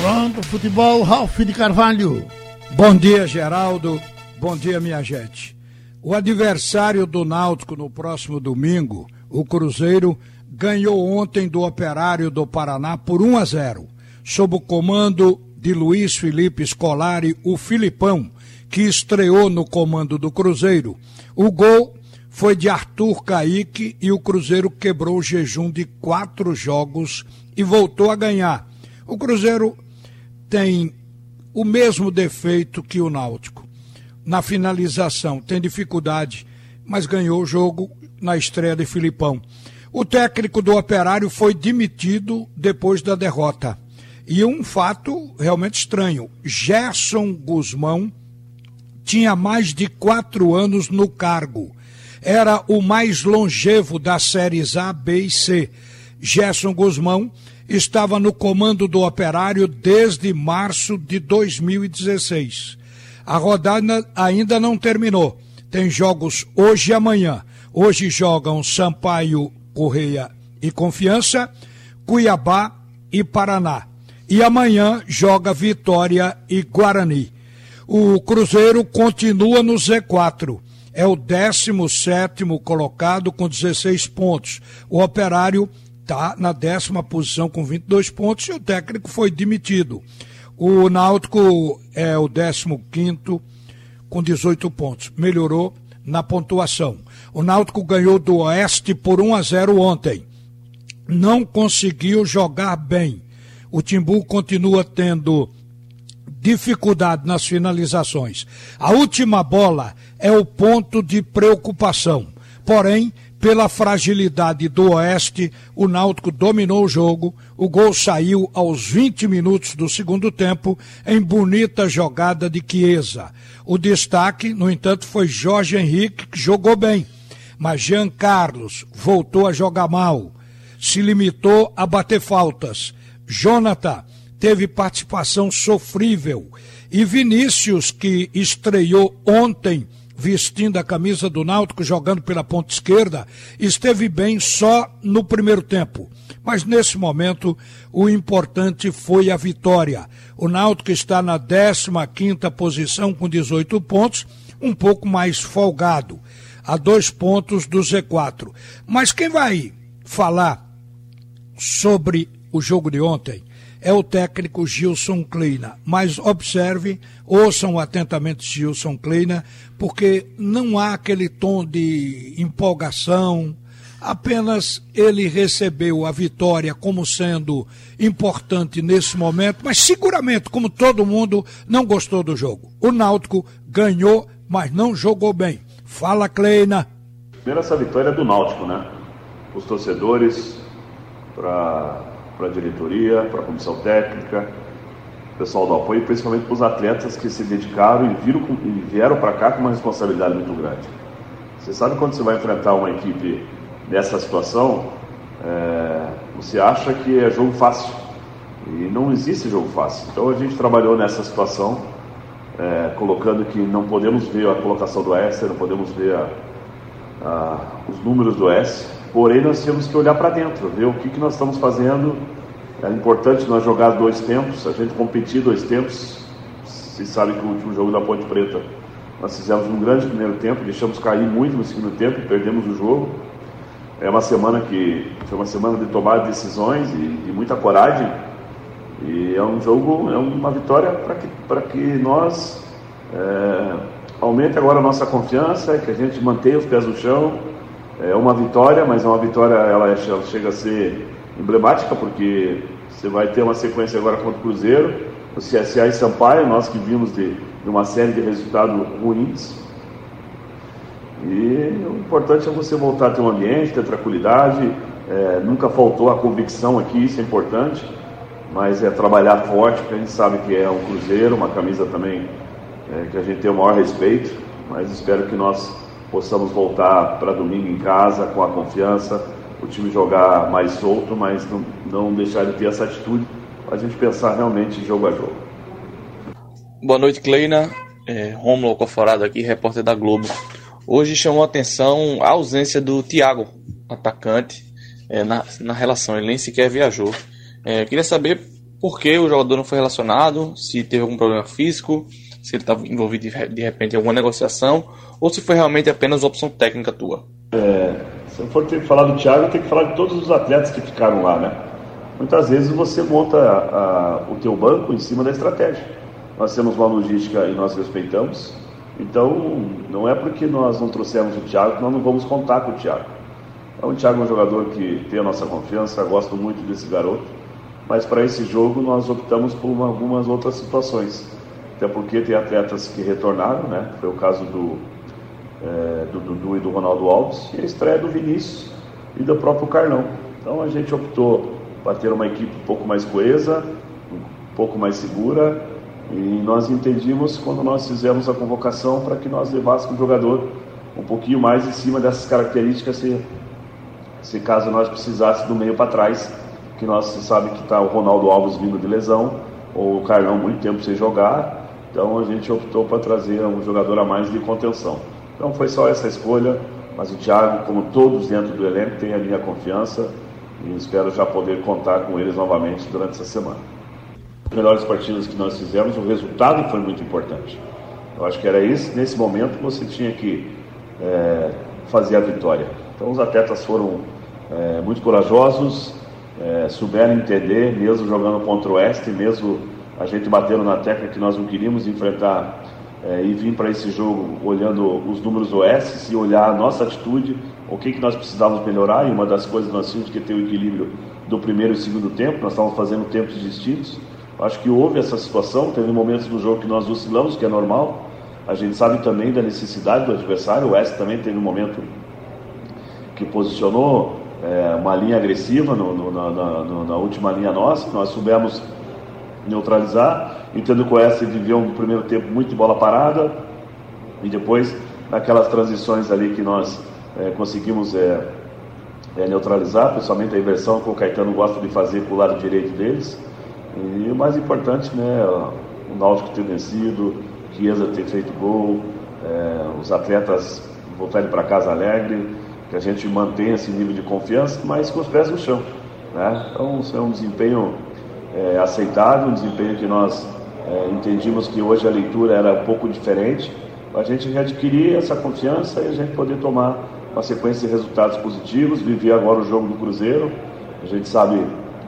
Pronto, futebol, Ralf de Carvalho. Bom dia, Geraldo. Bom dia, minha gente. O adversário do Náutico no próximo domingo, o Cruzeiro, ganhou ontem do Operário do Paraná por 1 a 0, sob o comando de Luiz Felipe Scolari, o Filipão, que estreou no comando do Cruzeiro. O gol foi de Arthur Caíque e o Cruzeiro quebrou o jejum de quatro jogos e voltou a ganhar. O Cruzeiro tem o mesmo defeito que o Náutico. Na finalização, tem dificuldade, mas ganhou o jogo na estreia de Filipão. O técnico do Operário foi demitido depois da derrota. E um fato realmente estranho: Gerson Guzmão tinha mais de quatro anos no cargo. Era o mais longevo das séries A, B e C. Gerson Guzmão estava no comando do operário desde março de 2016. A rodada ainda não terminou. Tem jogos hoje e amanhã. Hoje jogam Sampaio, Correia e Confiança, Cuiabá e Paraná. E amanhã joga Vitória e Guarani. O Cruzeiro continua no Z4. É o 17 colocado com 16 pontos. O Operário está na décima posição com 22 pontos e o técnico foi demitido. O Náutico é o 15 com 18 pontos. Melhorou na pontuação. O Náutico ganhou do Oeste por 1 a 0 ontem. Não conseguiu jogar bem. O Timbu continua tendo dificuldade nas finalizações. A última bola é o ponto de preocupação. Porém, pela fragilidade do Oeste, o Náutico dominou o jogo. O gol saiu aos 20 minutos do segundo tempo em bonita jogada de Chiesa. O destaque, no entanto, foi Jorge Henrique, que jogou bem. Mas Jean Carlos voltou a jogar mal. Se limitou a bater faltas. Jonathan teve participação sofrível. E Vinícius, que estreou ontem vestindo a camisa do Náutico, jogando pela ponta esquerda, esteve bem só no primeiro tempo. Mas nesse momento, o importante foi a vitória. O Náutico está na 15 posição com 18 pontos, um pouco mais folgado, a dois pontos do Z4. Mas quem vai falar sobre o jogo de ontem é o técnico Gilson Kleina. Mas observe, ouçam atentamente Gilson Kleina, porque não há aquele tom de empolgação. Apenas ele recebeu a vitória como sendo importante nesse momento, mas seguramente, como todo mundo, não gostou do jogo. O Náutico ganhou, mas não jogou bem. Fala, Kleina. Primeiro, essa vitória é do Náutico, né? Os torcedores, para para a diretoria, para a comissão técnica, pessoal do apoio, principalmente para os atletas que se dedicaram e, viram, e vieram para cá com uma responsabilidade muito grande. Você sabe quando você vai enfrentar uma equipe nessa situação, é, você acha que é jogo fácil. E não existe jogo fácil. Então a gente trabalhou nessa situação, é, colocando que não podemos ver a colocação do S, não podemos ver a, a, os números do S, Porém, nós temos que olhar para dentro, ver o que, que nós estamos fazendo. É importante nós jogar dois tempos, a gente competir dois tempos. Vocês sabem que o último jogo da Ponte Preta nós fizemos um grande primeiro tempo, deixamos cair muito no segundo tempo perdemos o jogo. É uma semana que foi uma semana de tomar decisões e, e muita coragem. E é um jogo, é uma vitória para que, que nós é, aumente agora a nossa confiança, que a gente mantenha os pés no chão é uma vitória, mas é uma vitória, ela, ela chega a ser emblemática, porque você vai ter uma sequência agora contra o Cruzeiro, o CSA e Sampaio, nós que vimos de, de uma série de resultados ruins. E o importante é você voltar a ter um ambiente, ter tranquilidade. É, nunca faltou a convicção aqui, isso é importante, mas é trabalhar forte, porque a gente sabe que é um Cruzeiro, uma camisa também é, que a gente tem o maior respeito, mas espero que nós possamos voltar para domingo em casa com a confiança, o time jogar mais solto, mas não, não deixar de ter essa atitude, a gente pensar realmente jogo a jogo. Boa noite, Kleina. É, Romulo Coforado aqui, repórter da Globo. Hoje chamou a atenção a ausência do Thiago, atacante, é, na, na relação. Ele nem sequer viajou. É, queria saber por que o jogador não foi relacionado, se teve algum problema físico, se ele estava envolvido de repente em alguma negociação, ou se foi realmente apenas opção técnica tua. É, se eu for ter que falar do Thiago, tem que falar de todos os atletas que ficaram lá, né? Muitas vezes você monta a, a, o teu banco em cima da estratégia. Nós temos uma logística e nós respeitamos. Então, não é porque nós não trouxemos o Thiago que nós não vamos contar com o Thiago. Então, o Thiago é um jogador que tem a nossa confiança, gosto muito desse garoto mas para esse jogo nós optamos por uma, algumas outras situações. Até porque tem atletas que retornaram, né? Foi o caso do, é, do Dudu e do Ronaldo Alves, e a estreia do Vinícius e do próprio Carlão. Então a gente optou para ter uma equipe um pouco mais coesa, um pouco mais segura, e nós entendimos quando nós fizemos a convocação para que nós levássemos o jogador um pouquinho mais em cima dessas características, se, se caso nós precisássemos do meio para trás que nós sabe que está o Ronaldo Alves vindo de lesão, ou o Carlão muito tempo sem jogar, então a gente optou para trazer um jogador a mais de contenção. Então foi só essa escolha, mas o Thiago, como todos dentro do elenco, tem a minha confiança e espero já poder contar com eles novamente durante essa semana. As melhores partidas que nós fizemos, o resultado foi muito importante. Eu acho que era isso, nesse momento você tinha que é, fazer a vitória. Então os atletas foram é, muito corajosos, é, souberam entender, mesmo jogando contra o Oeste, mesmo a gente batendo na tecla que nós não queríamos enfrentar é, e vir para esse jogo olhando os números do Oeste e olhar a nossa atitude, o que, que nós precisávamos melhorar, e uma das coisas nós tínhamos que ter o equilíbrio do primeiro e segundo tempo, nós estávamos fazendo tempos distintos. Acho que houve essa situação, teve momentos no jogo que nós oscilamos, que é normal. A gente sabe também da necessidade do adversário, o Oeste também teve um momento que posicionou é, uma linha agressiva no, no, na, na, na, última linha nossa, nós soubemos neutralizar, entendo que o Oeste viveu um primeiro tempo muito de bola parada e depois naquelas transições ali que nós é, conseguimos é, é, neutralizar, principalmente a inversão que o Caetano gosta de fazer para o lado direito deles. E o mais importante, né, o Náutico ter vencido, Chiesa ter feito gol, os atletas voltarem para casa alegre que a gente mantenha esse nível de confiança, mas com os pés no chão. Né? Então, é um desempenho é, aceitável, um desempenho que nós é, entendimos que hoje a leitura era um pouco diferente, para a gente readquirir essa confiança e a gente poder tomar uma sequência de resultados positivos, viver agora o jogo do Cruzeiro, a gente sabe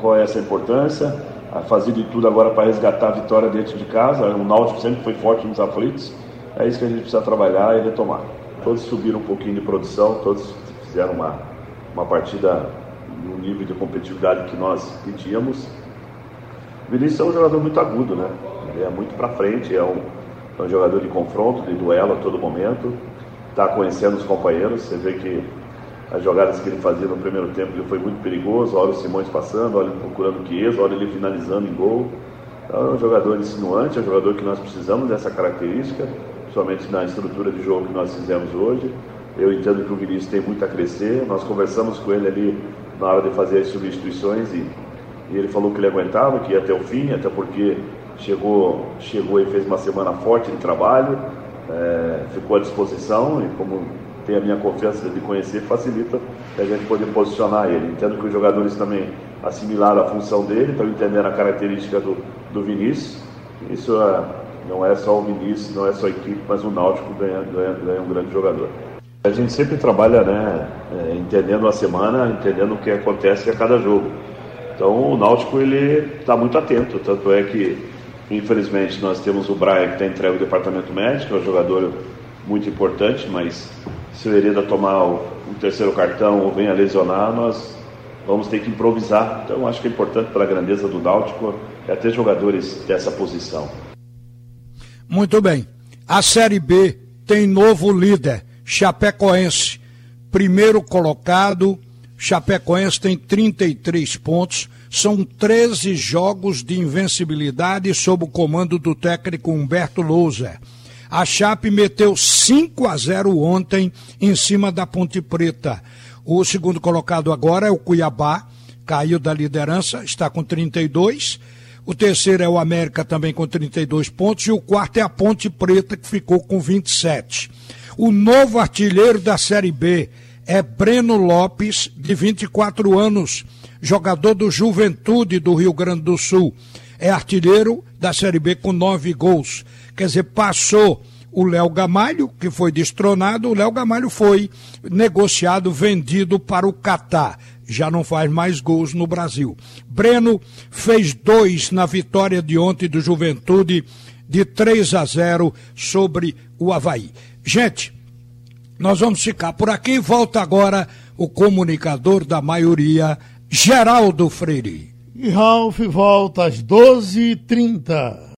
qual é essa importância, a fazer de tudo agora para resgatar a vitória dentro de casa, o Náutico sempre foi forte nos aflitos, é isso que a gente precisa trabalhar e retomar. Todos subiram um pouquinho de produção, todos fizeram uma, uma partida no nível de competitividade que nós pedíamos. O Vinícius é um jogador muito agudo, né? Ele é muito para frente, é um, é um jogador de confronto, de duelo a todo momento. Está conhecendo os companheiros, você vê que as jogadas que ele fazia no primeiro tempo ele foi muito perigoso, olha o Simões passando, olha ele procurando Chiesa, olha ele finalizando em gol. Então é um jogador insinuante, é um jogador que nós precisamos dessa característica, principalmente na estrutura de jogo que nós fizemos hoje. Eu entendo que o Vinícius tem muito a crescer. Nós conversamos com ele ali na hora de fazer as substituições e, e ele falou que ele aguentava, que ia até o fim, até porque chegou, chegou e fez uma semana forte de trabalho, é, ficou à disposição e como tem a minha confiança de conhecer, facilita a gente poder posicionar ele. Entendo que os jogadores também assimilaram a função dele, estão entendendo a característica do, do Vinícius. Isso é, não é só o Vinícius, não é só a equipe, mas o Náutico ganha, ganha, ganha um grande jogador. A gente sempre trabalha, né, é, entendendo a semana, entendendo o que acontece a cada jogo. Então o Náutico ele está muito atento, tanto é que infelizmente nós temos o Brian que está entregue ao departamento médico, é um jogador muito importante, mas se o Hereda tomar o terceiro cartão ou venha lesionar, nós vamos ter que improvisar. Então acho que é importante para a grandeza do Náutico é ter jogadores dessa posição. Muito bem. A Série B tem novo líder. Chapecoense, primeiro colocado. Chapecoense tem 33 pontos. São 13 jogos de invencibilidade sob o comando do técnico Humberto Louser. A Chape meteu 5 a 0 ontem em cima da Ponte Preta. O segundo colocado agora é o Cuiabá, caiu da liderança, está com 32. O terceiro é o América também com 32 pontos e o quarto é a Ponte Preta que ficou com 27. O novo artilheiro da Série B é Breno Lopes, de 24 anos, jogador do Juventude do Rio Grande do Sul. é artilheiro da Série B com nove gols. Quer dizer, passou o Léo Gamalho, que foi destronado, o Léo Gamalho foi negociado, vendido para o Catar. Já não faz mais gols no Brasil. Breno fez dois na vitória de ontem do Juventude de 3 a 0 sobre o Havaí. Gente, nós vamos ficar por aqui. Volta agora o comunicador da maioria, Geraldo Freire. E Ralph volta às 12h30.